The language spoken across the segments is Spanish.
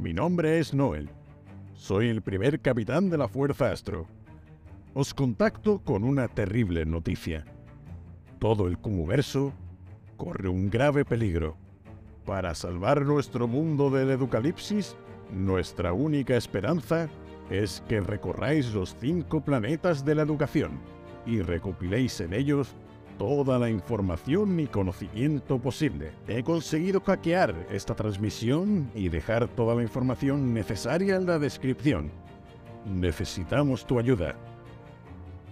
Mi nombre es Noel. Soy el primer capitán de la Fuerza Astro. Os contacto con una terrible noticia. Todo el Cumuverso corre un grave peligro. Para salvar nuestro mundo del Educalipsis, nuestra única esperanza es que recorráis los cinco planetas de la educación y recopiléis en ellos toda la información y conocimiento posible. He conseguido hackear esta transmisión y dejar toda la información necesaria en la descripción. Necesitamos tu ayuda.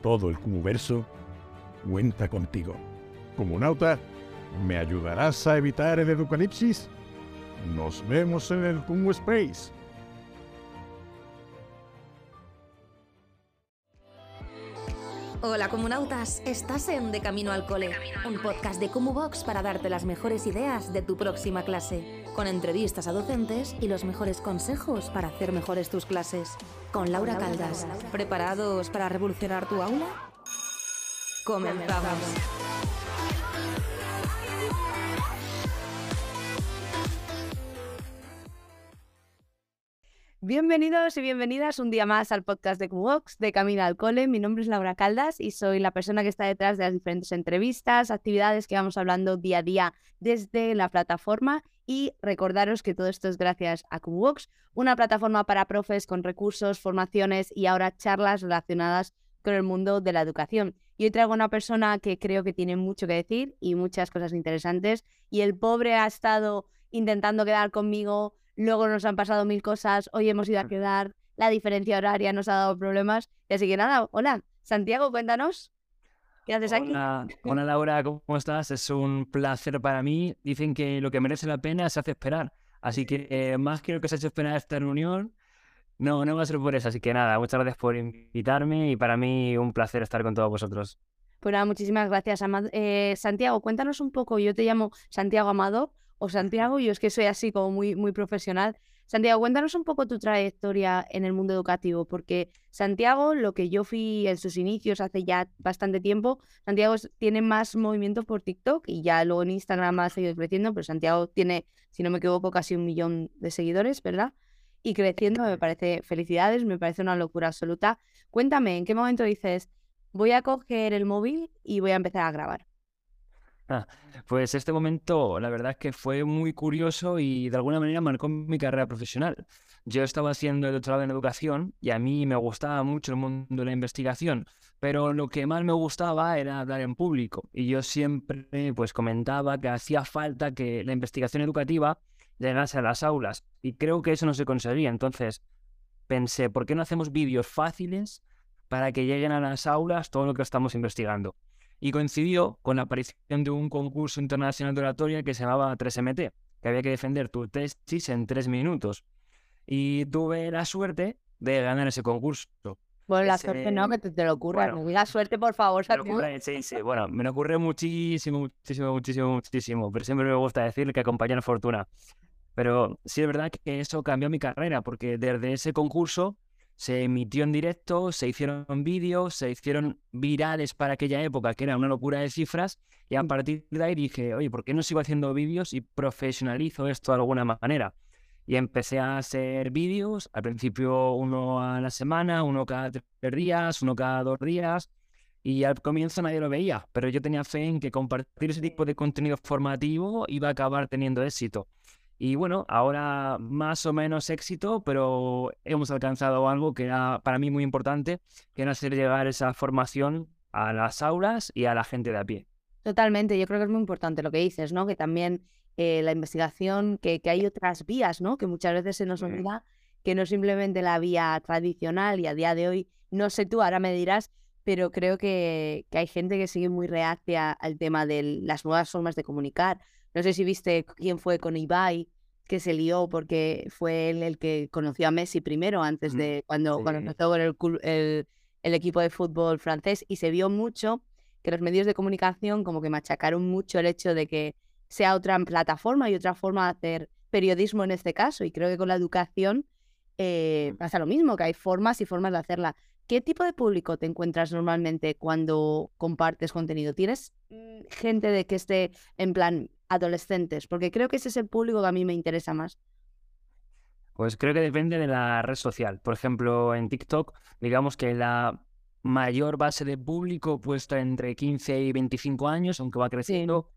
Todo el Cumuverso cuenta contigo. Comunauta, ¿me ayudarás a evitar el Educalipsis? Nos vemos en el Kumu Space. Hola comunautas, estás en De Camino al Cole, un podcast de Box para darte las mejores ideas de tu próxima clase, con entrevistas a docentes y los mejores consejos para hacer mejores tus clases. Con Laura Caldas, ¿preparados para revolucionar tu aula? Comenzamos. Bienvenidos y bienvenidas un día más al podcast de QVox de Camino al Cole. Mi nombre es Laura Caldas y soy la persona que está detrás de las diferentes entrevistas, actividades que vamos hablando día a día desde la plataforma. Y recordaros que todo esto es gracias a QVox, una plataforma para profes con recursos, formaciones y ahora charlas relacionadas con el mundo de la educación. Y hoy traigo una persona que creo que tiene mucho que decir y muchas cosas interesantes. Y el pobre ha estado intentando quedar conmigo luego nos han pasado mil cosas, hoy hemos ido a quedar, la diferencia horaria nos ha dado problemas. Y así que nada, hola, Santiago, cuéntanos. ¿Qué haces aquí? Hola, Laura, ¿cómo estás? Es un placer para mí. Dicen que lo que merece la pena se hace esperar. Así que eh, más quiero que se haya esperar esta reunión. No, no va a ser por eso. Así que nada, muchas gracias por invitarme y para mí un placer estar con todos vosotros. Pues nada, muchísimas gracias, eh, Santiago, cuéntanos un poco. Yo te llamo Santiago Amado o Santiago, yo es que soy así como muy, muy profesional. Santiago, cuéntanos un poco tu trayectoria en el mundo educativo, porque Santiago, lo que yo fui en sus inicios hace ya bastante tiempo, Santiago tiene más movimiento por TikTok y ya luego en Instagram ha seguido creciendo, pero Santiago tiene, si no me equivoco, casi un millón de seguidores, ¿verdad? Y creciendo, me parece felicidades, me parece una locura absoluta. Cuéntame, ¿en qué momento dices, voy a coger el móvil y voy a empezar a grabar? Ah, pues este momento, la verdad es que fue muy curioso y de alguna manera marcó mi carrera profesional. Yo estaba haciendo el doctorado en educación y a mí me gustaba mucho el mundo de la investigación, pero lo que más me gustaba era hablar en público y yo siempre pues comentaba que hacía falta que la investigación educativa llegase a las aulas y creo que eso no se conseguía. Entonces pensé, ¿por qué no hacemos vídeos fáciles para que lleguen a las aulas todo lo que estamos investigando? Y coincidió con la aparición de un concurso internacional de oratoria que se llamaba 3MT, que había que defender tu tesis en tres minutos. Y tuve la suerte de ganar ese concurso. Bueno, la suerte no, que te, lo ocurra. Bueno, la suerte, por favor, Sí, sí, bueno, me lo ocurre muchísimo, muchísimo, muchísimo, muchísimo. Pero siempre me gusta decir que acompaña la fortuna. Pero sí es verdad que eso cambió mi carrera, porque desde ese concurso se emitió en directo, se hicieron vídeos, se hicieron virales para aquella época, que era una locura de cifras, y a mm. partir de ahí dije, oye, ¿por qué no sigo haciendo vídeos y profesionalizo esto de alguna manera? Y empecé a hacer vídeos, al principio uno a la semana, uno cada tres días, uno cada dos días, y al comienzo nadie lo veía, pero yo tenía fe en que compartir ese tipo de contenido formativo iba a acabar teniendo éxito. Y bueno, ahora más o menos éxito, pero hemos alcanzado algo que era para mí muy importante, que era hacer llegar esa formación a las aulas y a la gente de a pie. Totalmente, yo creo que es muy importante lo que dices, ¿no? Que también eh, la investigación, que, que, hay otras vías, ¿no? Que muchas veces se nos olvida que no simplemente la vía tradicional y a día de hoy, no sé tú, ahora me dirás, pero creo que, que hay gente que sigue muy reacia al tema de las nuevas formas de comunicar no sé si viste quién fue con Ibai, que se lió porque fue él el que conoció a Messi primero, antes de cuando, cuando empezó con el, el, equipo de fútbol francés, y se vio mucho que los medios de comunicación como que machacaron mucho el hecho de que sea otra plataforma y otra forma de hacer periodismo en este caso. Y creo que con la educación eh, pasa lo mismo, que hay formas y formas de hacerla. ¿Qué tipo de público te encuentras normalmente cuando compartes contenido? ¿Tienes mm, gente de que esté en plan adolescentes, porque creo que ese es el público que a mí me interesa más. Pues creo que depende de la red social. Por ejemplo, en TikTok, digamos que la mayor base de público puesta entre 15 y 25 años, aunque va creciendo.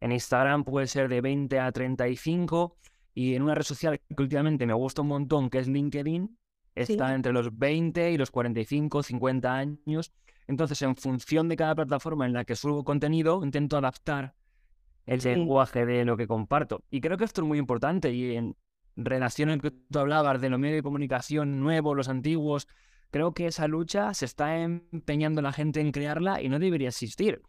En Instagram puede ser de 20 a 35. Y en una red social que últimamente me gusta un montón, que es LinkedIn, está entre los 20 y los 45, 50 años. Entonces, en función de cada plataforma en la que subo contenido, intento adaptar el lenguaje de lo que comparto. Y creo que esto es muy importante. Y en relación al que tú hablabas de los medios de comunicación nuevos, los antiguos, creo que esa lucha se está empeñando la gente en crearla y no debería existir.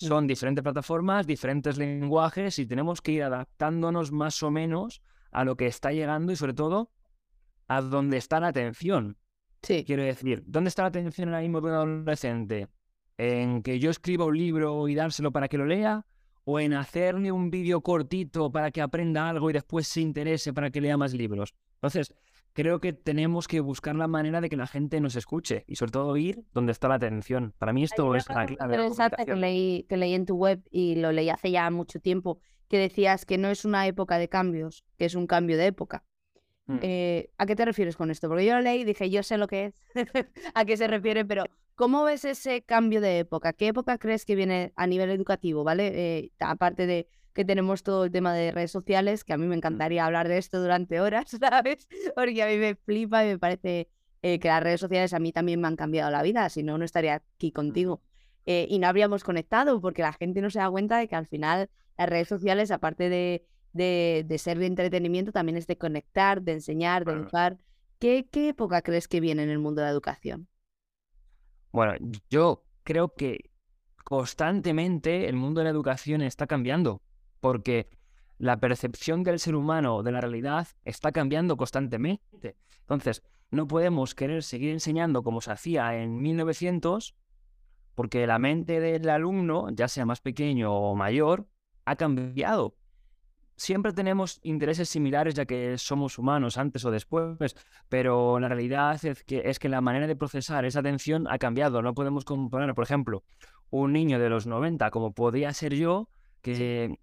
Mm. Son diferentes plataformas, diferentes lenguajes y tenemos que ir adaptándonos más o menos a lo que está llegando y sobre todo a dónde está la atención. Sí. Quiero decir, ¿dónde está la atención ahora mismo de un adolescente? ¿En que yo escriba un libro y dárselo para que lo lea? ¿O en hacerle un vídeo cortito para que aprenda algo y después se interese para que lea más libros? Entonces, creo que tenemos que buscar la manera de que la gente nos escuche y sobre todo ir donde está la atención. Para mí esto es la clave. que leí, que leí en tu web y lo leí hace ya mucho tiempo, que decías que no es una época de cambios, que es un cambio de época. Mm. Eh, ¿A qué te refieres con esto? Porque yo lo leí y dije, yo sé lo que es, a qué se refiere, pero ¿cómo ves ese cambio de época? ¿Qué época crees que viene a nivel educativo, ¿vale? Eh, aparte de que tenemos todo el tema de redes sociales, que a mí me encantaría hablar de esto durante horas, ¿sabes? Porque a mí me flipa y me parece eh, que las redes sociales a mí también me han cambiado la vida, si no, no estaría aquí contigo. y no habríamos conectado porque la gente no se da cuenta de que al final las redes sociales, aparte de de, ser de entretenimiento, también es de conectar, de enseñar, de educar. ¿Qué, ¿Qué época crees que viene en el mundo de la educación? Bueno, yo creo que constantemente el mundo de la educación está cambiando, porque la percepción del ser humano de la realidad está cambiando constantemente. Entonces, no podemos querer seguir enseñando como se hacía en 1900, porque la mente del alumno, ya sea más pequeño o mayor, ha cambiado siempre tenemos intereses similares ya que somos humanos antes o después, pero la realidad es que, es que la manera de procesar esa atención ha cambiado. No podemos comparar, por ejemplo, un niño de los 90 como podía ser yo, que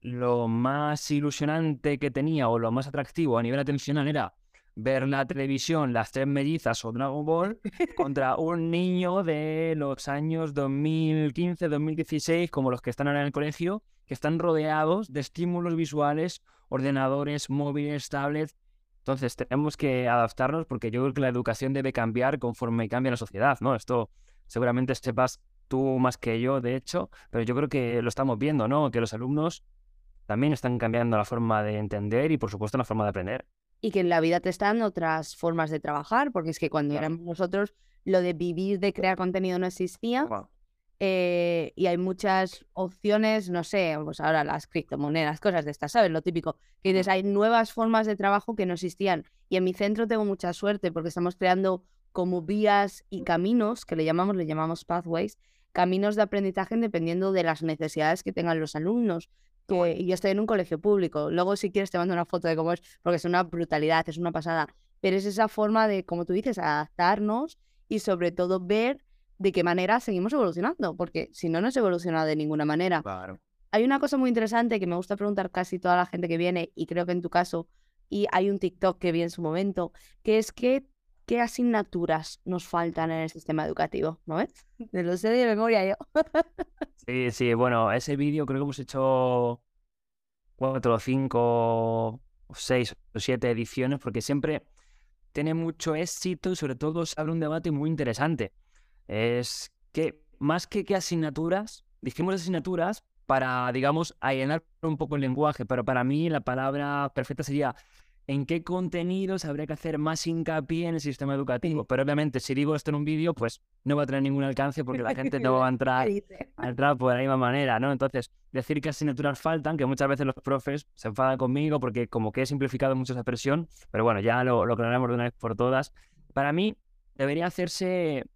lo más ilusionante que tenía o lo más atractivo a nivel atencional era ver la televisión, las tres mellizas o Dragon Ball, contra un niño de los años 2015, 2016, como los que están ahora en el colegio, que están rodeados de estímulos visuales, ordenadores, móviles, tablets. Entonces tenemos que adaptarnos porque yo creo que la educación debe cambiar conforme cambia la sociedad, ¿no? Esto seguramente sepas tú más que yo, de hecho, pero yo creo que lo estamos viendo, ¿no? Que los alumnos también están cambiando la forma de entender y por supuesto la forma de aprender y que en la vida te están otras formas de trabajar, porque es que cuando éramos nosotros, lo de vivir, de crear contenido no existía. Eh, y hay muchas opciones, no sé, pues ahora las criptomonedas, cosas de estas, ¿sabes? Lo típico. Que dices, hay nuevas formas de trabajo que no existían. Y en mi centro tengo mucha suerte porque estamos creando como vías y caminos, que le llamamos, le llamamos pathways, caminos de aprendizaje dependiendo de las necesidades que tengan los alumnos que yo estoy en un colegio público. Luego, si quieres, te mando una foto de cómo es, porque es una brutalidad, es una pasada. Pero es esa forma de, como tú dices, adaptarnos y sobre todo ver de qué manera seguimos evolucionando, porque si no, no se evoluciona de ninguna manera. Claro. Hay una cosa muy interesante que me gusta preguntar casi toda la gente que viene, y creo que en tu caso, y hay un TikTok que vi en su momento, que es que qué asignaturas nos faltan en el sistema educativo, ¿no ves? Me lo sé de memoria yo. sí, sí, bueno, ese vídeo creo que hemos hecho cuatro, cinco, seis o siete ediciones, porque siempre tiene mucho éxito y sobre todo se abre un debate muy interesante. Es que más que qué asignaturas, dijimos asignaturas para, digamos, allanar un poco el lenguaje, pero para mí la palabra perfecta sería en qué contenidos habría que hacer más hincapié en el sistema educativo. Pero obviamente, si digo esto en un vídeo, pues no va a tener ningún alcance porque la gente no va a entrar, a entrar por la misma manera, ¿no? Entonces, decir que asignaturas faltan, que muchas veces los profes se enfadan conmigo porque como que he simplificado mucho esa expresión, pero bueno, ya lo, lo aclaramos de una vez por todas. Para mí, debería hacerse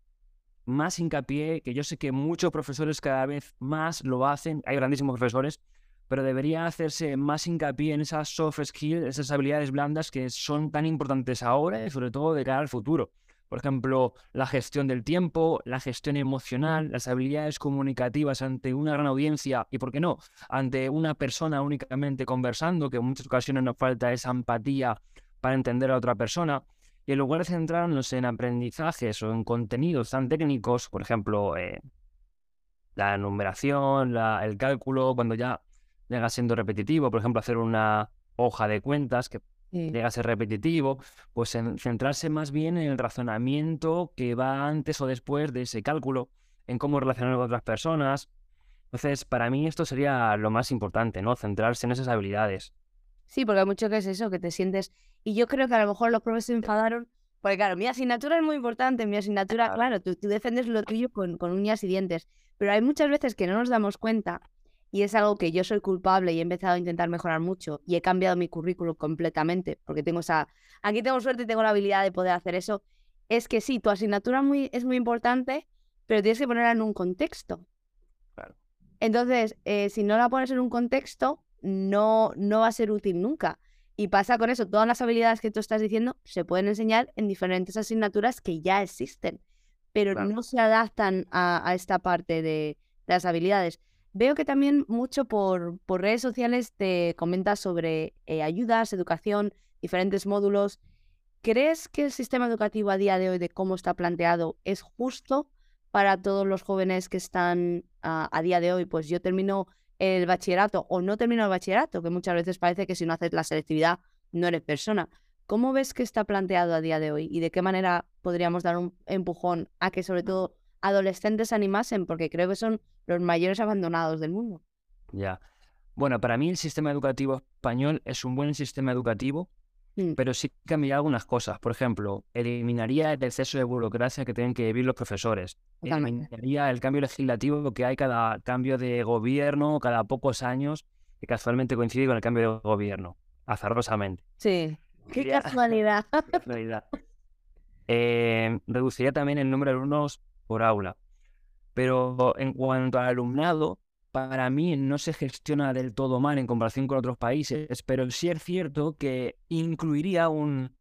más hincapié, que yo sé que muchos profesores cada vez más lo hacen, hay grandísimos profesores, pero debería hacerse más hincapié en esas soft skills, esas habilidades blandas que son tan importantes ahora y sobre todo de cara al futuro. Por ejemplo, la gestión del tiempo, la gestión emocional, las habilidades comunicativas ante una gran audiencia y, ¿por qué no?, ante una persona únicamente conversando, que en muchas ocasiones nos falta esa empatía para entender a otra persona. Y en lugar de centrarnos en aprendizajes o en contenidos tan técnicos, por ejemplo, eh, la numeración, el cálculo, cuando ya llega siendo repetitivo, por ejemplo, hacer una hoja de cuentas que llega a ser repetitivo, pues en centrarse más bien en el razonamiento que va antes o después de ese cálculo, en cómo relacionar con otras personas. Entonces, para mí esto sería lo más importante, ¿no? Centrarse en esas habilidades. Sí, porque hay mucho que es eso, que te sientes... Y yo creo que a lo mejor los profes se enfadaron, porque claro, mi asignatura es muy importante, mi asignatura, claro, tú, tú defendes lo tuyo con, con uñas y dientes, pero hay muchas veces que no nos damos cuenta y es algo que yo soy culpable y he empezado a intentar mejorar mucho y he cambiado mi currículum completamente porque tengo esa, aquí tengo suerte y tengo la habilidad de poder hacer eso, es que sí, tu asignatura muy, es muy importante, pero tienes que ponerla en un contexto. Entonces, eh, si no la pones en un contexto, no, no va a ser útil nunca. Y pasa con eso, todas las habilidades que tú estás diciendo se pueden enseñar en diferentes asignaturas que ya existen, pero no se adaptan a, esta parte de las habilidades. Veo que también mucho por, por redes sociales te comentas sobre eh, ayudas, educación, diferentes módulos. ¿Crees que el sistema educativo a día de hoy, de cómo está planteado, es justo para todos los jóvenes que están a día de hoy? Pues yo termino el bachillerato o no termino el bachillerato, que muchas veces parece que si no haces la selectividad no eres persona. ¿Cómo ves que está planteado a día de hoy y de qué manera podríamos dar un empujón a que sobre todo adolescentes se animasen? Porque creo que son los mayores abandonados del mundo. Ya. Bueno, para mí el sistema educativo español es un buen sistema educativo, mm. pero sí cambiaría algunas cosas. Por ejemplo, eliminaría el exceso de burocracia que tienen que vivir los profesores. Eliminaría el cambio legislativo que hay cada cambio de gobierno, cada pocos años, que casualmente coincide con el cambio de gobierno, azarosamente. Sí. Qué casualidad. Eh, reduciría también el número de alumnos por aula. Pero en cuanto al alumnado, para mí no se gestiona del todo mal en comparación con otros países, pero sí es cierto que incluiría un,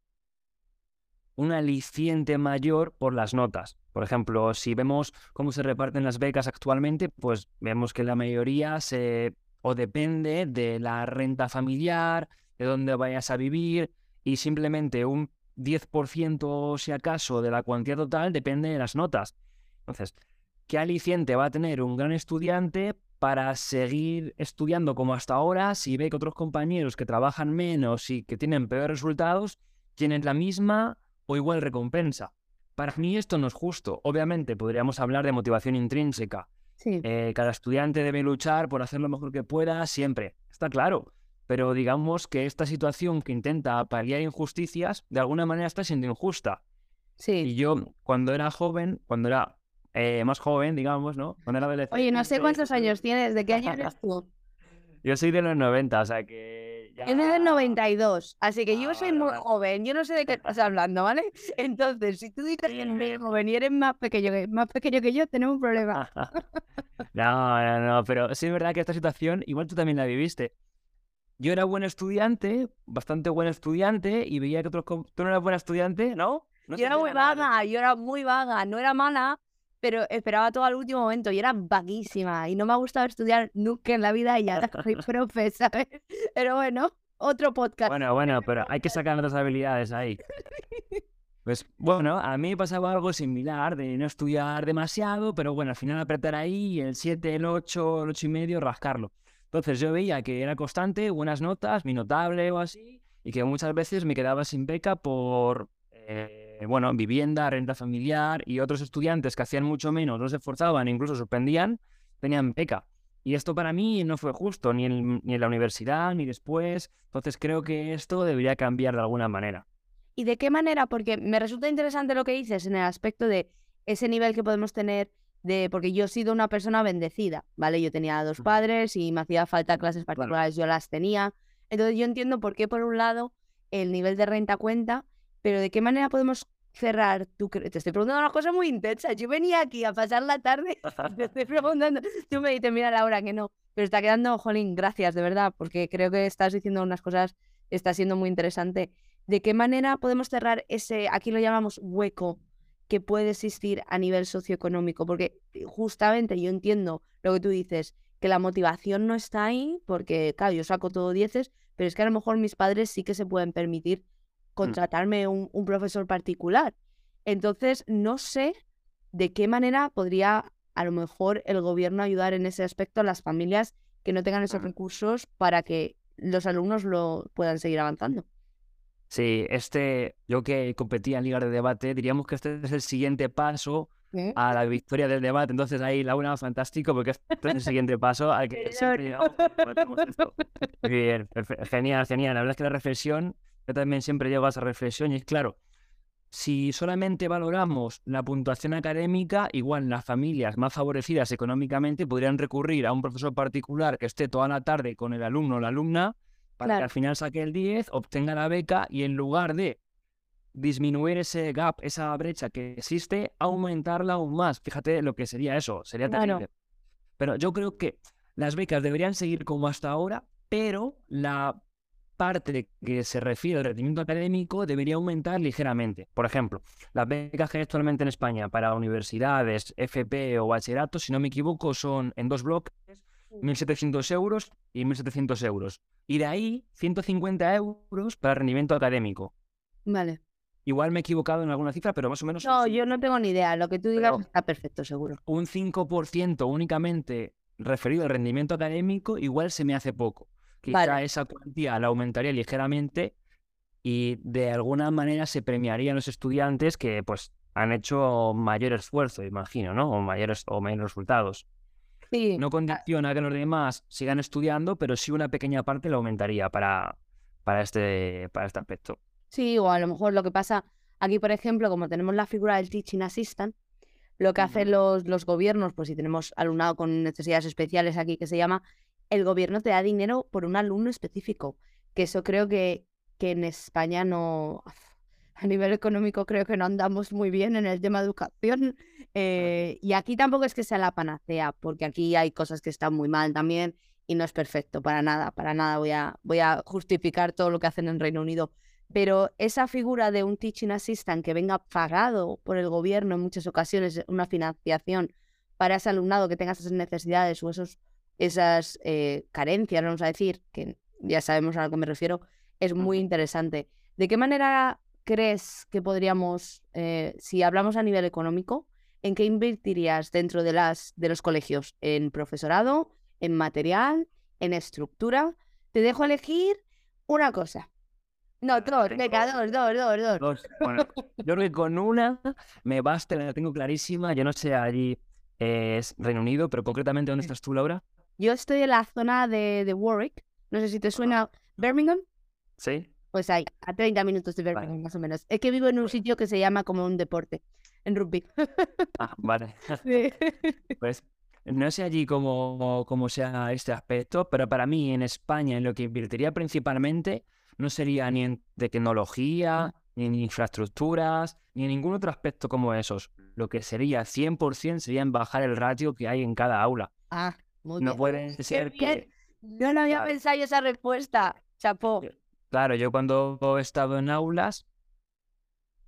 un aliciente mayor por las notas. Por ejemplo, si vemos cómo se reparten las becas actualmente, pues vemos que la mayoría se o depende de la renta familiar, de dónde vayas a vivir, y simplemente un 10% si acaso de la cuantía total depende de las notas. Entonces, ¿qué aliciente va a tener un gran estudiante para seguir estudiando como hasta ahora si ve que otros compañeros que trabajan menos y que tienen peores resultados tienen la misma o igual recompensa? Para mí esto no es justo. Obviamente podríamos hablar de motivación intrínseca. Eh, cada estudiante debe luchar por hacer lo mejor que pueda siempre. Está claro. Pero digamos que esta situación que intenta paliar injusticias, de alguna manera está siendo injusta. Sí. Y yo, cuando era joven, cuando era eh, más joven, digamos, ¿no? Cuando era adolescente. Oye, no sé cuántos años tienes, ¿de qué año eres tú? Yo soy de los 90, o sea que. Ya... Yo soy del 92, así que yo soy muy joven, yo no sé de qué estás hablando, ¿vale? Entonces, si tú dices que eres joven y eres más pequeño que, más pequeño que yo, tenemos un problema. no, no, no, pero sí es verdad que esta situación, igual tú también la viviste. Yo era buen estudiante, bastante buen estudiante, y veía que otros. Tú no eras buen estudiante, ¿no? yo era muy vaga, yo era muy vaga, no era mala, pero esperaba todo al último momento y era vaguísima y no me ha gustado estudiar nunca en la vida y ya soy profe, ¿sabes? Pero bueno, otro podcast. Bueno, bueno, pero hay que sacar otras habilidades ahí. Pues bueno, a mí me pasaba algo similar de no estudiar demasiado, pero bueno, al final apretar ahí el 7, el 8, el 8 y medio, rascarlo. Entonces yo veía que era constante, buenas notas, mi notable o así, y que muchas veces me quedaba sin beca por... Eh, eh, bueno, vivienda, renta familiar y otros estudiantes que hacían mucho menos, no se esforzaban, incluso suspendían, tenían beca. Y esto para mí no fue justo, ni en, ni en la universidad, ni después. Entonces creo que esto debería cambiar de alguna manera. ¿Y de qué manera? Porque me resulta interesante lo que dices en el aspecto de ese nivel que podemos tener de, porque yo he sido una persona bendecida, ¿vale? Yo tenía dos padres y me hacía falta clases particulares, yo las tenía. Entonces yo entiendo por qué, por un lado, el nivel de renta cuenta, pero ¿de qué manera podemos cerrar tu... Te estoy preguntando una cosa muy intensa. Yo venía aquí a pasar la tarde, te estoy preguntando, tú me dices, mira Laura, que no. Pero está quedando, jolín, gracias, de verdad, porque creo que estás diciendo unas cosas, está siendo muy interesante. ¿De qué manera podemos cerrar ese, aquí lo llamamos hueco, que puede existir a nivel socioeconómico? Porque eh, justamente yo entiendo lo que tú dices, que la motivación no está ahí, porque, claro, yo saco todo dieces, pero es que a lo mejor mis padres sí que se pueden permitir contratarme un, un profesor particular. Entonces, no sé de qué manera podría a lo mejor el gobierno ayudar en ese aspecto a las familias que no tengan esos recursos para que los alumnos lo puedan seguir avanzando. Sí, este, yo que competía en ligas de debate, diríamos que este es el siguiente paso ¿Eh? a la victoria del debate. Entonces ahí, Laura, fantástico, porque este es el siguiente paso al que siempre. Muy bien, genial, genial. La verdad es que la reflexión, yo también siempre llego a esa reflexión y es claro, si solamente valoramos la puntuación académica, igual las familias más favorecidas económicamente podrían recurrir a un profesor particular que esté toda la tarde con el alumno o la alumna para que al final saque el 10, obtenga la beca y en lugar de disminuir ese gap, esa brecha que existe, aumentarla aún más. Fíjate lo que sería eso, sería Claro. terrible. Pero yo creo que las becas deberían seguir como hasta ahora, pero la parte que se refiere al rendimiento académico debería aumentar ligeramente. Por ejemplo, las becas que hay actualmente en España para universidades, FP o bachillerato, si no me equivoco, son en dos bloques, 1.700 euros y 1.700 euros. Y de ahí, 150 euros para rendimiento académico. Vale. Igual me he equivocado en alguna cifra, pero más o menos No, yo no tengo ni idea. Lo que tú digas Pero- está perfecto, seguro. un 5% únicamente referido al rendimiento académico, igual se me hace poco. Quizá Vale. esa cuantía la aumentaría ligeramente y de alguna manera se premiarían los estudiantes que pues han hecho mayor esfuerzo, imagino, ¿no? O mayores o mayores resultados. Sí. No condiciona que los demás sigan estudiando, pero sí una pequeña parte la aumentaría para, para, este, para este aspecto. Sí, o a lo mejor lo que pasa aquí, por ejemplo, como tenemos la figura del teaching assistant, lo que hacen los, los gobiernos, pues si tenemos alumnado con necesidades especiales aquí que se llama, el gobierno te da dinero por un alumno específico, que eso creo que, que en España no, a nivel económico creo que no andamos muy bien en el tema de educación. eh, y aquí tampoco es que sea la panacea, porque aquí hay cosas que están muy mal también y no es perfecto para nada, para nada voy a, voy a justificar todo lo que hacen en Reino Unido. Pero esa figura de un teaching assistant que venga pagado por el gobierno en muchas ocasiones, una financiación para ese alumnado que tenga esas necesidades o esos, esas eh, carencias, vamos a decir, que ya sabemos a lo que me refiero, es muy interesante. ¿De qué manera crees que podríamos, eh, si hablamos a nivel económico, en qué invertirías dentro de, las, de los colegios? ¿En profesorado? ¿En material? ¿En estructura? Te dejo elegir una cosa. No, dos, tengo- venga, dos, dos, dos, dos. Dos. Bueno, yo creo que con una me basta, la tengo clarísima. Yo no sé allí es Reino Unido, pero concretamente ¿dónde estás tú, Laura? Yo estoy en la zona de, de Warwick. No sé si te suena Birmingham. Sí. Pues ahí, a 30 minutos de Birmingham, más o menos. Es que vivo en un sitio que se llama como un deporte, en rugby. Ah, vale. Sí. Pues no sé allí cómo, cómo sea este aspecto, pero para mí en España en lo que invertiría principalmente no sería ni en tecnología, ni en infraestructuras, ni en ningún otro aspecto como esos. Lo que sería 100% sería en bajar el ratio que hay en cada aula. Ah, muy No bien. puede Qué ser que... No, no había Claro. pensado yo esa respuesta. Chapó. Claro, yo cuando he estado en aulas,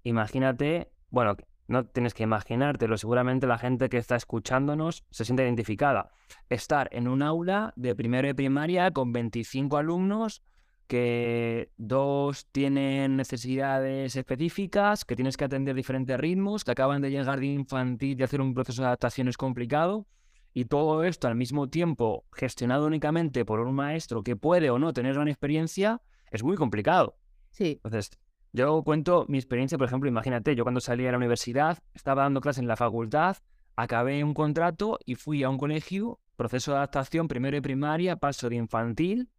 imagínate, bueno, no tienes que imaginártelo, seguramente la gente que está escuchándonos se siente identificada. Estar en un aula de primero de primaria con 25 alumnos, que dos tienen necesidades específicas, que tienes que atender diferentes ritmos, que acaban de llegar de infantil y hacer un proceso de adaptación es complicado. Y todo esto al mismo tiempo gestionado únicamente por un maestro que puede o no tener gran experiencia, es muy complicado. Sí. Entonces, yo cuento mi experiencia, por ejemplo, imagínate, yo cuando salí a la universidad, estaba dando clases en la facultad, acabé un contrato y fui a un colegio, proceso de adaptación, primero de primaria, paso de infantil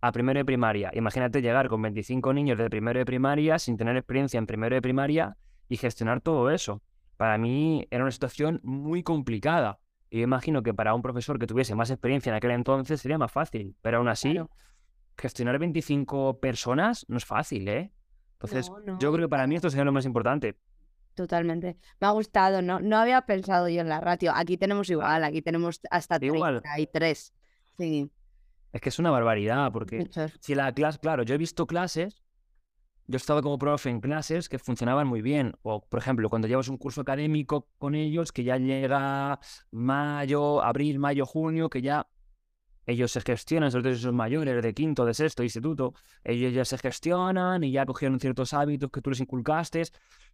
a primero de primaria. Imagínate llegar con 25 niños de primero de primaria sin tener experiencia en primero de primaria y gestionar todo eso. Para mí era una situación muy complicada. Y yo imagino que para un profesor que tuviese más experiencia en aquel entonces sería más fácil, pero aún así, Claro. gestionar 25 personas no es fácil, ¿eh? Entonces, No, no. yo creo que para mí esto sería lo más importante. Totalmente. Me ha gustado, ¿no? No había pensado yo en la ratio. Aquí tenemos igual, aquí tenemos hasta Igual. 33. Sí, Es que es una barbaridad, porque si la clase, claro, yo he visto clases, yo he estado como profe en clases que funcionaban muy bien. O, por ejemplo, cuando llevas un curso académico con ellos, que ya llega mayo, abril, mayo, junio, que ya ellos se gestionan, sobre todo son mayores, de quinto, de sexto, instituto, ellos ya se gestionan y ya cogieron ciertos hábitos que tú les inculcaste,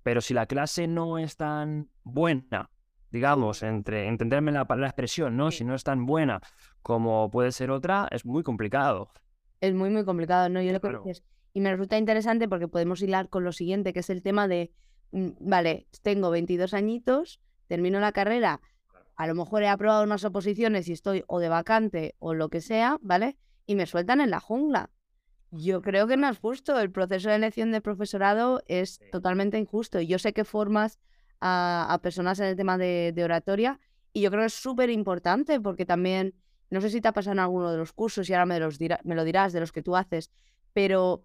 pero si la clase no es tan buena, digamos, entre entenderme la, la expresión, ¿no? Si no es tan buena como puede ser otra, es muy complicado. Es muy, muy complicado, ¿no? Yo lo que. Y me resulta interesante porque podemos hilar con lo siguiente, que es el tema de, mm, vale, tengo 22 añitos, termino la carrera, a lo mejor he aprobado unas oposiciones y estoy o de vacante o lo que sea, ¿vale? Y me sueltan en la jungla. Yo creo que no es justo. El proceso de elección de profesorado es totalmente injusto. Y yo sé que formas a, personas en el tema de, oratoria y yo creo que es súper importante porque también, no sé si te ha pasado en alguno de los cursos y ahora me, los me lo dirás de los que tú haces, pero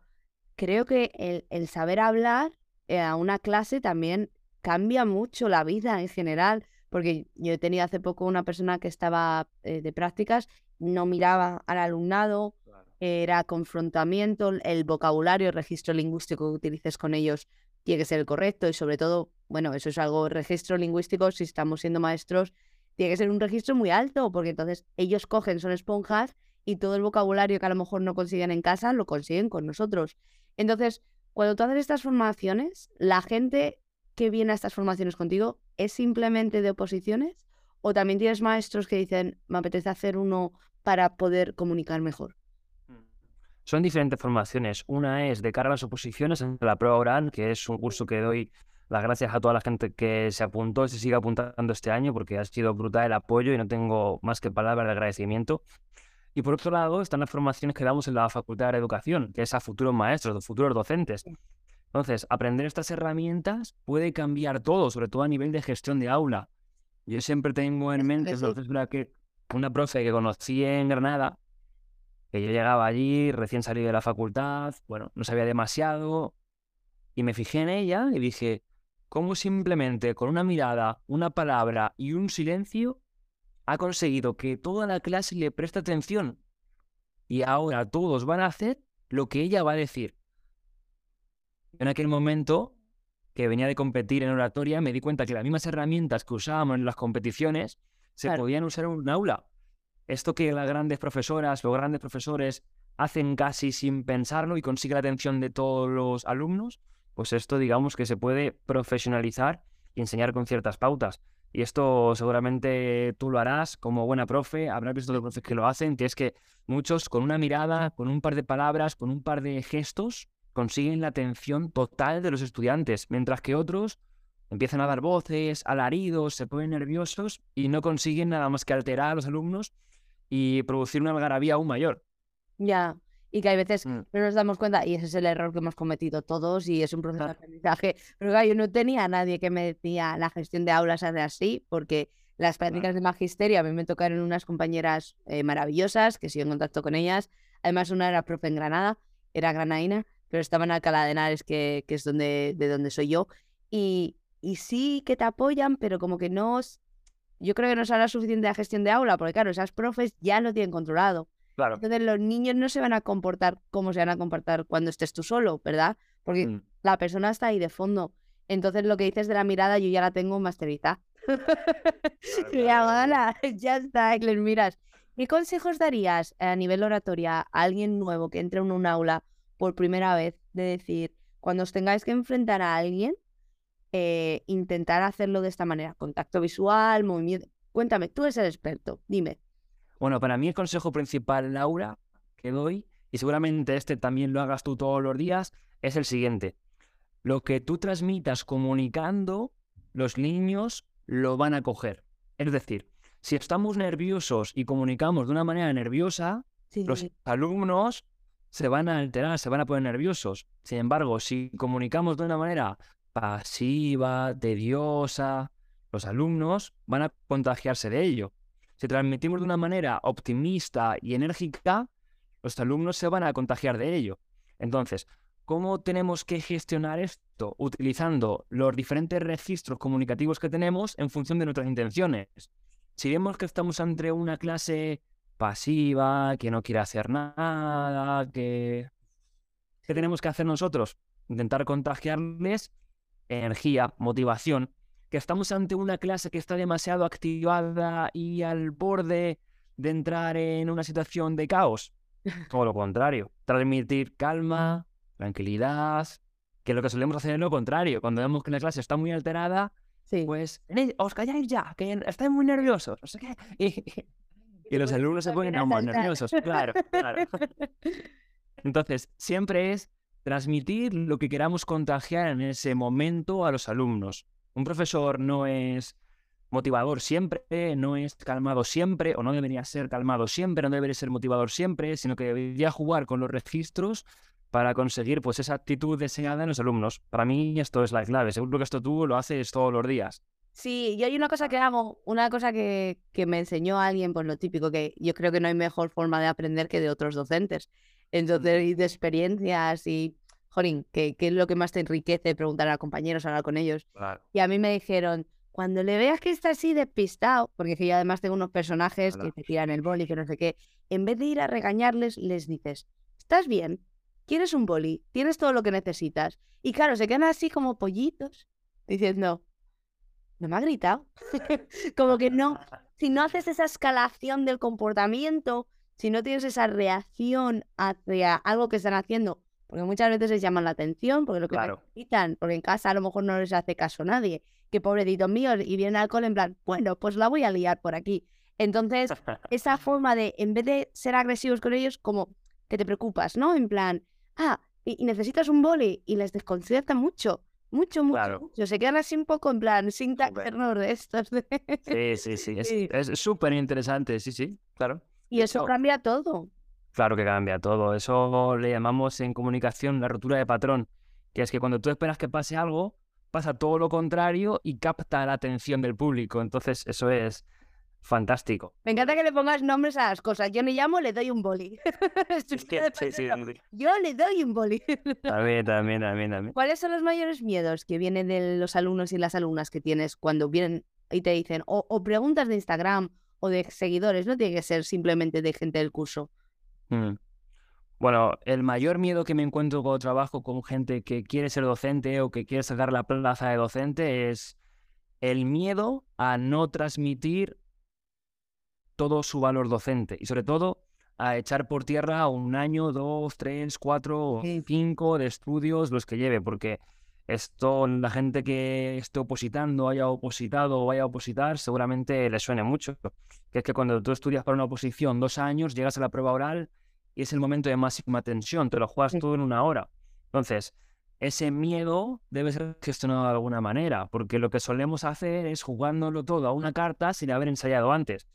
creo que el, saber hablar eh, a una clase también cambia mucho la vida en general, porque yo he tenido hace poco una persona que estaba eh, de prácticas, no miraba al alumnado, era confrontamiento, el vocabulario, el registro lingüístico que utilices con ellos tiene que ser el correcto y sobre todo, bueno, eso es algo, registro lingüístico, si estamos siendo maestros, tiene que ser un registro muy alto, porque entonces ellos cogen, son esponjas y todo el vocabulario que a lo mejor no consiguen en casa lo consiguen con nosotros. Entonces, cuando tú haces estas formaciones, la gente que viene a estas formaciones contigo es simplemente de oposiciones o también tienes maestros que dicen, me apetece hacer uno para poder comunicar mejor. Mm. Son diferentes formaciones. Una es de cara a las oposiciones en la prueba oral, que es un curso que doy las gracias a toda la gente que se apuntó y se sigue apuntando este año porque ha sido brutal el apoyo y no tengo más que palabras de agradecimiento. Y por otro lado están las formaciones que damos en la Facultad de Educación, que es a futuros maestros, futuros docentes. Entonces, aprender estas herramientas puede cambiar todo, sobre todo a nivel de gestión de aula. Yo siempre tengo en mente, una, que, una profe que conocí en Granada, que yo llegaba allí, recién salí de la facultad, bueno, no sabía demasiado, y me fijé en ella y dije, ¿cómo simplemente con una mirada, una palabra y un silencio ha conseguido que toda la clase le preste atención. Y ahora todos van a hacer lo que ella va a decir. En aquel momento que venía de competir en oratoria, me di cuenta que las mismas herramientas que usábamos en las competiciones se podían usar en un aula. Esto que las grandes profesoras, los grandes profesores hacen casi sin pensarlo y consigue la atención de todos los alumnos, pues esto digamos que se puede profesionalizar y enseñar con ciertas pautas. Y esto seguramente tú lo harás como buena profe, habrás visto los profes que lo hacen, que es que muchos con una mirada, con un par de palabras, con un par de gestos, consiguen la atención total de los estudiantes, mientras que otros empiezan a dar voces, alaridos, se ponen nerviosos y no consiguen nada más que alterar a los alumnos y producir una algarabía aún mayor. Ya, y que hay veces mm. no nos damos cuenta, y ese es el error que hemos cometido todos, y es un proceso de aprendizaje. Pero yo no tenía a nadie que me decía la gestión de aulas hace así, porque las prácticas de magisterio a mí me tocaron unas compañeras eh, maravillosas, que sigo en contacto con ellas. Además, una era profe en Granada, era granaína, pero estaba en Alcalá de Henares, que, que es donde, de donde soy yo. Y, y sí que te apoyan, pero como que no... Yo creo que no será suficiente la gestión de aula, porque claro, esas profes ya lo tienen controlado. Entonces los niños no se van a comportar como se van a comportar cuando estés tú solo, ¿verdad? Porque mm. la persona está ahí de fondo. Entonces lo que dices de la mirada yo ya la tengo masterizada. ya, ya está, les miras. ¿Qué consejos darías a nivel oratoria a alguien nuevo que entre en un aula por primera vez? De decir, cuando os tengáis que enfrentar a alguien, eh, intentar hacerlo de esta manera. Contacto visual, movimiento. Cuéntame, tú eres el experto, dime. Bueno, para mí el consejo principal, Laura, que doy, y seguramente este también lo hagas tú todos los días, es el siguiente. Lo que tú transmitas comunicando, los niños lo van a coger. Es decir, si estamos nerviosos y comunicamos de una manera nerviosa, los alumnos se van a alterar, se van a poner nerviosos. Sin embargo, si comunicamos de una manera pasiva, tediosa, los alumnos van a contagiarse de ello. Si transmitimos de una manera optimista y enérgica, los alumnos se van a contagiar de ello. Entonces, ¿cómo tenemos que gestionar esto? Utilizando los diferentes registros comunicativos que tenemos en función de nuestras intenciones. Si vemos que estamos ante una clase pasiva, que no quiere hacer nada, que... ¿Qué tenemos que hacer nosotros? Intentar contagiarles energía, motivación, que estamos ante una clase que está demasiado activada y al borde de entrar en una situación de caos. Todo lo contrario, transmitir calma, tranquilidad, que lo que solemos hacer es lo contrario. Cuando vemos que la clase está muy alterada, Sí. pues "Venid, os calláis ya, que estáis muy nerviosos, no sé qué. Y, y los alumnos se ponen aún más nerviosos, claro, claro. Entonces, siempre es transmitir lo que queramos contagiar en ese momento a los alumnos. Un profesor no es motivador siempre, no es calmado siempre, o no debería ser calmado siempre, no debería ser motivador siempre, sino que debería jugar con los registros para conseguir pues esa actitud deseada en los alumnos. Para mí esto es la clave. Seguro que esto tú lo haces todos los días. Sí, y hay una cosa que hago, una cosa que, que me enseñó alguien, pues lo típico, que yo creo que no hay mejor forma de aprender que de otros docentes. Entonces, y de experiencias y, jorín, que, que es lo que más te enriquece preguntar a compañeros, hablar con ellos. Claro. Y a mí me dijeron, cuando le veas que está así despistado, porque que yo además tengo unos personajes que te tiran el boli, que no sé qué, en vez de ir a regañarles, les dices, ¿estás bien? ¿Quieres un boli? ¿Tienes todo lo que necesitas? Y claro, se quedan así como pollitos, diciendo, no me ha gritado. como que no, si no haces esa escalación del comportamiento, si no tienes esa reacción hacia algo que están haciendo, porque muchas veces les llaman la atención, porque lo que Claro. necesitan, porque en casa a lo mejor no les hace caso nadie, que pobrecitos míos, y viene alcohol en plan, bueno, pues la voy a liar por aquí. Entonces, esa forma de, en vez de ser agresivos con ellos, como que te preocupas, ¿no? En plan, ah, y, y necesitas un boli, y les desconcierta mucho, mucho, mucho, Claro. mucho. Se quedan así un poco en plan, sin terror de estos. de- Sí, sí, sí. Es Sí. súper interesante, sí, sí, claro. Y eso cambia todo. Claro que cambia todo. Eso le llamamos en comunicación la rotura de patrón, que es que cuando tú esperas que pase algo, pasa todo lo contrario y capta la atención del público. Entonces, eso es fantástico. Me encanta que le pongas nombres a las cosas. Yo me llamo, le doy un boli. Sí. Yo le doy un boli. También, también, también, también. ¿Cuáles son los mayores miedos que vienen de los alumnos y las alumnas que tienes cuando vienen y te dicen, o, o preguntas de Instagram o de seguidores, no tiene que ser simplemente de gente del curso? Mm. Bueno, el mayor miedo que me encuentro cuando trabajo con gente que quiere ser docente o que quiere sacar la plaza de docente es el miedo a no transmitir todo su valor docente y sobre todo a echar por tierra un año, dos, tres, cuatro, Sí. cinco de estudios, los que lleve, porque esto, la gente que esté opositando, haya opositado o vaya a opositar, seguramente le suene mucho. Que es que cuando tú estudias para una oposición dos años, llegas a la prueba oral y es el momento de máxima tensión, te lo juegas Sí. todo en una hora. Entonces, ese miedo debe ser gestionado de alguna manera, porque lo que solemos hacer es jugándolo todo a una carta sin haber ensayado antes.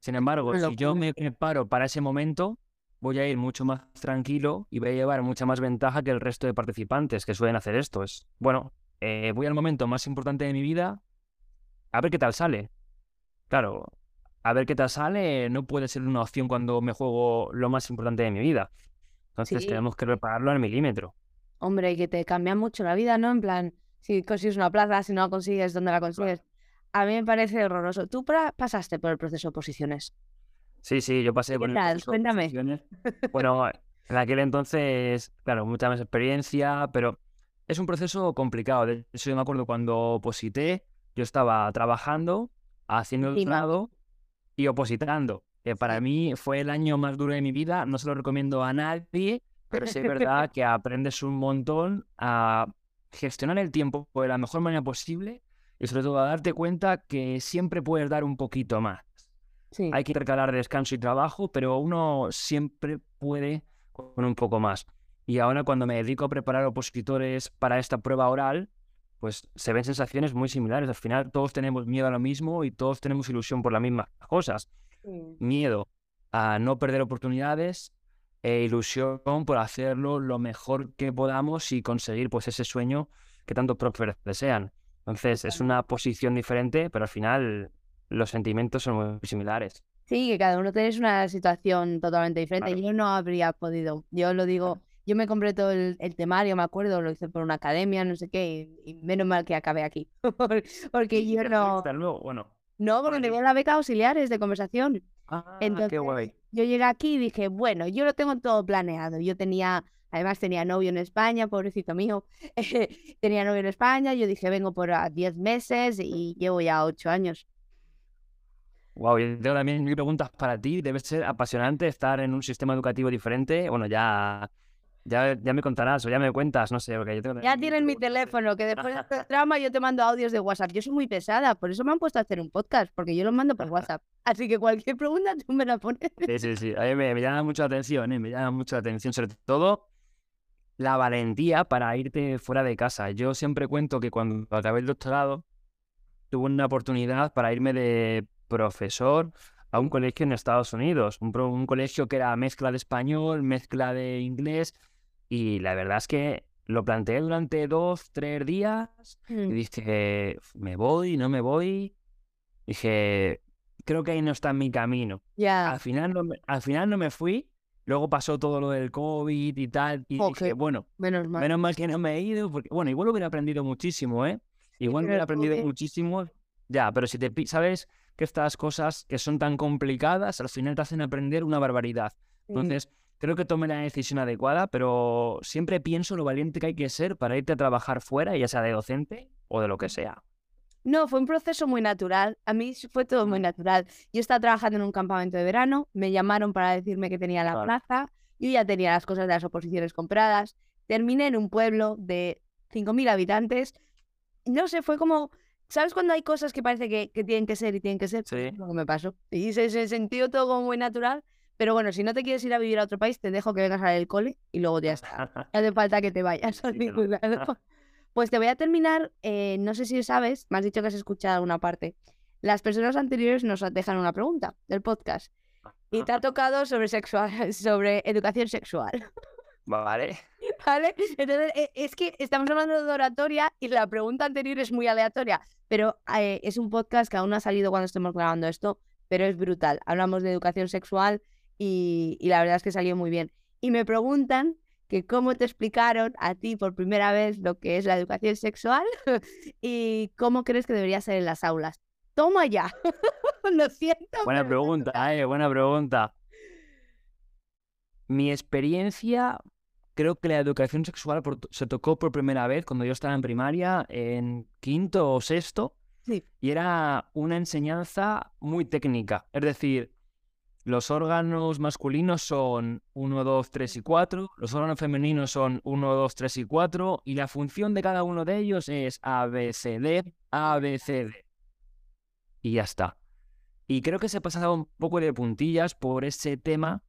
Sin embargo, si yo me preparo para ese momento, voy a ir mucho más tranquilo y voy a llevar mucha más ventaja que el resto de participantes que suelen hacer esto. Es, bueno, eh, voy al momento más importante de mi vida, a ver qué tal sale. Claro, a ver qué tal sale no puede ser una opción cuando me juego lo más importante de mi vida. Entonces Sí. tenemos que prepararlo al milímetro. Hombre, y que te cambia mucho la vida, ¿no? En plan, si consigues una plaza, si no la consigues, ¿dónde la consigues? A mí me parece horroroso. ¿Tú pasaste por el proceso de oposiciones? Sí, sí, yo pasé ¿Qué por tal? Cuéntame. Bueno, en aquel entonces, claro, mucha más experiencia, pero es un proceso complicado. De hecho, yo me acuerdo cuando oposité, yo estaba trabajando, haciendo el doctorado y opositando. Que para mí fue el año más duro de mi vida. No se lo recomiendo a nadie, pero sí es verdad que aprendes un montón a gestionar el tiempo de la mejor manera posible y sobre todo a darte cuenta que siempre puedes dar un poquito más. Sí. Hay que intercalar descanso y trabajo, pero uno siempre puede con un poco más. Y ahora cuando me dedico a preparar opositores para esta prueba oral, pues se ven sensaciones muy similares. Al final todos tenemos miedo a lo mismo y todos tenemos ilusión por las mismas cosas. Miedo a no perder oportunidades e ilusión por hacerlo lo mejor que podamos y conseguir pues ese sueño que tantos profes desean. Entonces es una posición diferente, pero al final los sentimientos son muy similares. Sí, que cada uno tenéis una situación totalmente diferente. Claro. Yo no habría podido. Yo lo digo, yo me compré todo el, el temario, me acuerdo, lo hice por una academia, no sé qué, y, y menos mal que acabé aquí. Por- Porque yo ¿Y no. hasta luego? Bueno. No, porque tenía la beca auxiliares de conversación. Ah, Entonces, qué guay. yo llegué aquí y dije, bueno, yo lo tengo todo planeado. Yo tenía, además tenía novio en España, pobrecito mío. tenía novio en España, yo dije, vengo por a 10 meses y llevo ya 8 años. Wow, yo tengo también mil preguntas para ti. Debe ser apasionante estar en un sistema educativo diferente. Bueno, ya, ya, ya me contarás o ya me cuentas, no sé. Porque yo tengo Ya mil tienes mi teléfono, que después de este drama yo te mando audios de WhatsApp. Yo soy muy pesada, por eso me han puesto a hacer un podcast, porque yo los mando por WhatsApp. Así que cualquier pregunta tú me la pones. Sí, sí, sí. A mí me, me llama mucho la atención, ¿eh? Me llama mucho la atención, sobre todo la valentía para irte fuera de casa. Yo siempre cuento que cuando acabé el doctorado tuve una oportunidad para irme de profesor a un colegio en Estados Unidos, un, pro- un colegio que era mezcla de español, mezcla de inglés, y la verdad es que lo planteé durante dos, tres días y Mm, dije, me voy, no me voy. Dije, creo que ahí no está en mi camino. Ya, Al final no me, al final no me fui. Luego pasó todo lo del COVID y tal. Y Ok. dije, bueno, menos mal. menos mal que no me he ido. Porque, bueno, igual hubiera aprendido muchísimo, ¿eh? Igual hubiera aprendido muchísimo. Ya, pero si te sabes que estas cosas que son tan complicadas, al final te hacen aprender una barbaridad. Entonces, creo que tomé la decisión adecuada, pero siempre pienso lo valiente que hay que ser para irte a trabajar fuera, ya sea de docente o de lo que sea. No, fue un proceso muy natural. A mí fue todo muy natural. Yo estaba trabajando en un campamento de verano, me llamaron para decirme que tenía la Claro. plaza, yo ya tenía las cosas de las oposiciones compradas, terminé en un pueblo de 5.000 habitantes. No sé, fue como, ¿sabes cuando hay cosas que parece que, que tienen que ser y tienen que ser? Sí. lo que me pasó. Y se, se sintió todo como muy natural. Pero bueno, si no te quieres ir a vivir a otro país, te dejo que vengas al cole y luego ya está. No hace falta que te vayas a ningún lado. Pues te voy a terminar, eh, no sé si sabes, me has dicho que has escuchado alguna parte. Las personas anteriores nos dejan una pregunta del podcast y te ha tocado sobre sexual, sobre educación sexual, Vale. ¿Vale? Entonces, eh, es que estamos hablando de oratoria y la pregunta anterior es muy aleatoria, pero eh, es un podcast que aún no ha salido cuando estemos grabando esto, pero es brutal. Hablamos de educación sexual y, y la verdad es que salió muy bien. Y me preguntan que cómo te explicaron a ti por primera vez lo que es la educación sexual y cómo crees que debería ser en las aulas. Toma ya. Lo siento. Buena pregunta, eh, buena pregunta. Mi experiencia, creo que la educación sexual por- se tocó por primera vez cuando yo estaba en primaria, en quinto o sexto, Sí. y era una enseñanza muy técnica. Es decir, los órganos masculinos son 1, 2, 3 y 4, los órganos femeninos son 1, 2, 3 y 4, y la función de cada uno de ellos es A, B, C, D, A, B, C, D. Y ya está. Y creo que se pasaba un poco de puntillas por ese tema,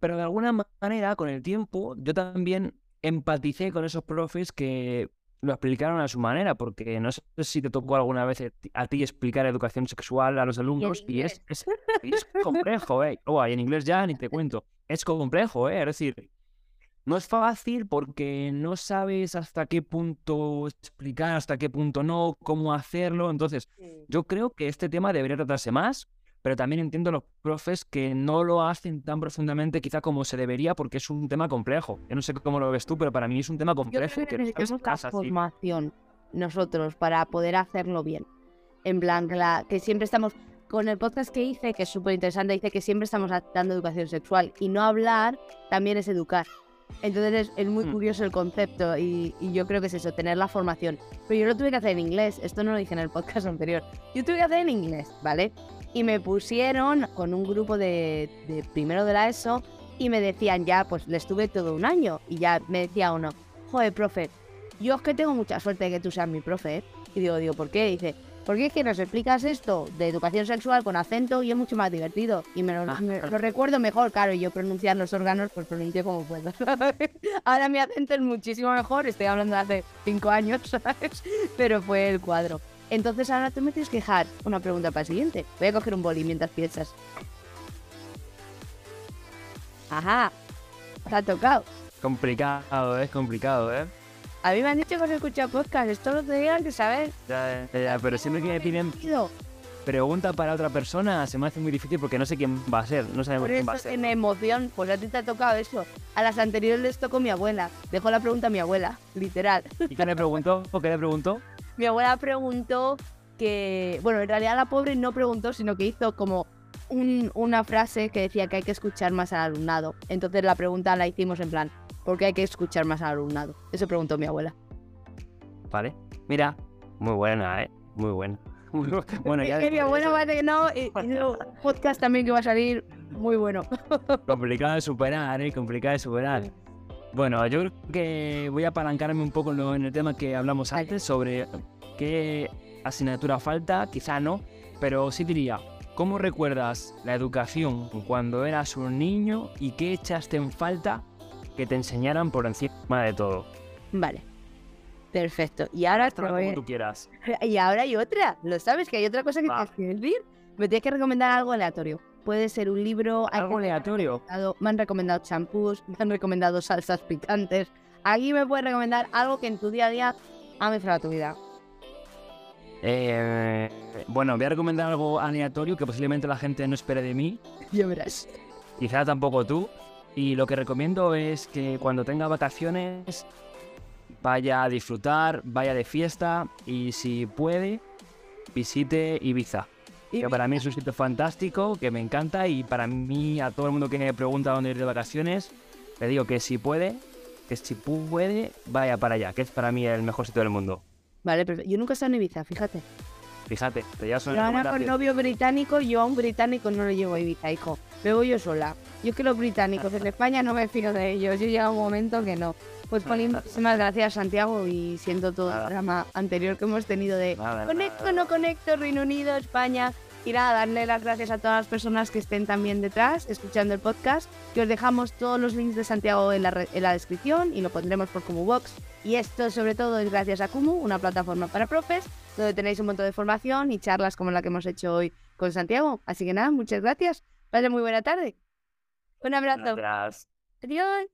pero de alguna ma- manera, con el tiempo, yo también empaticé con esos profes que lo explicaron a su manera, porque no sé si te tocó alguna vez a ti- explicar educación sexual a los alumnos, y, es, es, y es complejo, ¿eh? Oh, y en inglés ya ni te cuento. Es complejo, ¿eh? Es decir, no es fácil porque no sabes hasta qué punto explicar, hasta qué punto no, cómo hacerlo. Entonces, yo creo que este tema debería tratarse más, pero también entiendo a los profes que no lo hacen tan profundamente quizá como se debería porque es un tema complejo. Yo no sé cómo lo ves tú, pero para mí es un tema Yo complejo creo que necesitamos la formación nosotros para poder hacerlo bien. En plan, que, la- que siempre estamos, con el podcast que hice, que es súper interesante, dice que siempre estamos dando educación sexual y no hablar también es educar. Entonces es, es muy Mm. curioso el concepto y, y yo creo que es eso, tener la formación. Pero yo lo tuve que hacer en inglés, esto no lo dije en el podcast anterior. Yo tuve que hacer en inglés, ¿vale? Y me pusieron con un grupo de, de primero de la ESO y me decían ya, pues les tuve todo un año y ya me decía uno, joder, profe, yo es que tengo mucha suerte de que tú seas mi profe, ¿eh?". Y digo, digo, ¿por qué? Dice, porque es que nos explicas esto de educación sexual con acento y es mucho más divertido. Y me lo, me- lo recuerdo mejor, claro, y yo pronunciar los órganos, pues pronuncio como puedo. Ahora mi acento es muchísimo mejor, estoy hablando de hace cinco años, ¿sabes? Pero fue el cuadro. Entonces ahora tú me tienes que dejar una pregunta para el siguiente. Voy a coger un boli mientras piensas. Ajá, te ha tocado. Complicado, es complicado, ¿eh? A mí me han dicho que se escucha podcast, esto lo tenían que saber. Ya, ya, ya, pero siempre que me piden pregunta para otra persona se me hace muy difícil porque no sé quién va a ser, no sabemos Por quién eso va a ser. tiene emoción, pues a ti te ha tocado eso. A las anteriores les tocó mi abuela. Dejó la pregunta a mi abuela, literal. ¿Y qué le preguntó? ¿O qué le preguntó? Mi abuela preguntó que, bueno, en realidad la pobre no preguntó, sino que hizo como un- una frase que decía que hay que escuchar más al alumnado. Entonces la pregunta la hicimos en plan, ¿por qué hay que escuchar más al alumnado? Eso preguntó mi abuela. Vale. Mira, muy buena, ¿eh? Muy buena. bueno, ya mi abuela va a no, y, y luego podcast también que va a salir muy bueno. complicado de superar, ¿eh? Complicado de superar. Bueno, yo creo que voy a apalancarme un poco en lo- en el tema que hablamos antes sobre qué asignatura falta, quizá no, pero sí diría, ¿cómo recuerdas la educación cuando eras un niño y qué echaste en falta que te enseñaran por encima de todo? Vale. Perfecto. Y ahora voy- como tú quieras. Y ahora hay otra. ¿Lo sabes? Que hay otra cosa que tienes que decir. Me tienes que recomendar algo aleatorio. Puede ser un libro. Algo aleatorio. Me han recomendado champús, me han recomendado salsas picantes. Aquí me puedes recomendar algo que en tu día a día ha mejorado tu vida. Eh, bueno, voy a recomendar algo aleatorio que posiblemente la gente no espere de mí, Ya verás. quizá tampoco tú. Y lo que recomiendo es que cuando tenga vacaciones vaya a disfrutar, vaya de fiesta y si puede, visite Ibiza. Y Que para mí es un sitio fantástico, que me encanta y para mí, a todo el mundo que me pregunta dónde ir de vacaciones, le digo que si puede, que si puede, vaya para allá, que es para mí el mejor sitio del mundo. Vale, perfecto. Yo nunca he estado en Ibiza, fíjate. Fíjate, te llevas una Pero ahora con novio británico, yo a un británico no lo llevo a Ibiza, hijo. Me voy yo sola. Yo es que los británicos en España no me fío de ellos. Yo llega un momento que no. Pues Colin, muchísimas gracias Santiago y siento todo el programa anterior que hemos tenido de Nada, conecto, nada. no conecto, Reino Unido, España. Y nada, darle las gracias a todas las personas que estén también detrás, escuchando el podcast, que os dejamos todos los links de Santiago en la, en la descripción y lo pondremos por Box. Y esto sobre todo es gracias a Kumu, una plataforma para profes, donde tenéis un montón de formación y charlas como la que hemos hecho hoy con Santiago. Así que nada, muchas gracias. Vaya muy buena tarde. Un abrazo. Gracias. Adiós.